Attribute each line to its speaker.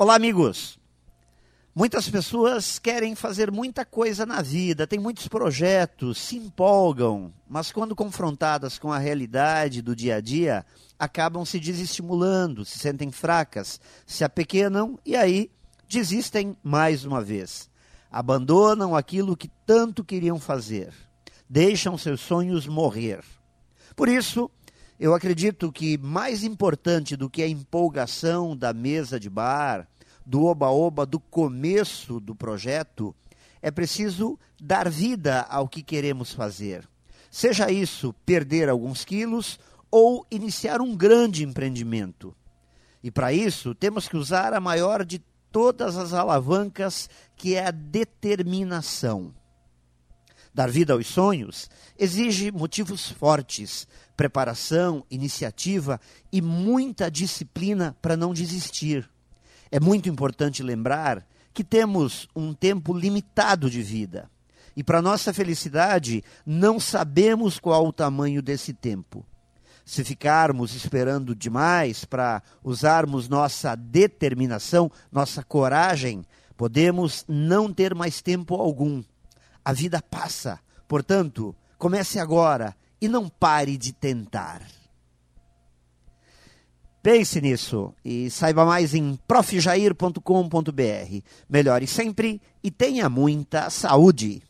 Speaker 1: Olá, amigos. Muitas pessoas querem fazer muita coisa na vida, têm muitos projetos, se empolgam, mas quando confrontadas com a realidade do dia a dia, acabam se desestimulando, se sentem fracas, se apequenam e aí desistem mais uma vez. Abandonam aquilo que tanto queriam fazer, deixam seus sonhos morrer. Por isso, eu acredito que mais importante do que a empolgação da mesa de bar, do oba-oba, do começo do projeto, é preciso dar vida ao que queremos fazer. Seja isso perder alguns quilos ou iniciar um grande empreendimento. E para isso, temos que usar a maior de todas as alavancas, que é a determinação. Dar vida aos sonhos exige motivos fortes, preparação, iniciativa e muita disciplina para não desistir. É muito importante lembrar que temos um tempo limitado de vida. E para nossa felicidade, não sabemos qual o tamanho desse tempo. Se ficarmos esperando demais para usarmos nossa determinação, nossa coragem, podemos não ter mais tempo algum. A vida passa. Portanto, comece agora e não pare de tentar. Pense nisso e saiba mais em profjair.com.br. Melhore sempre e tenha muita saúde.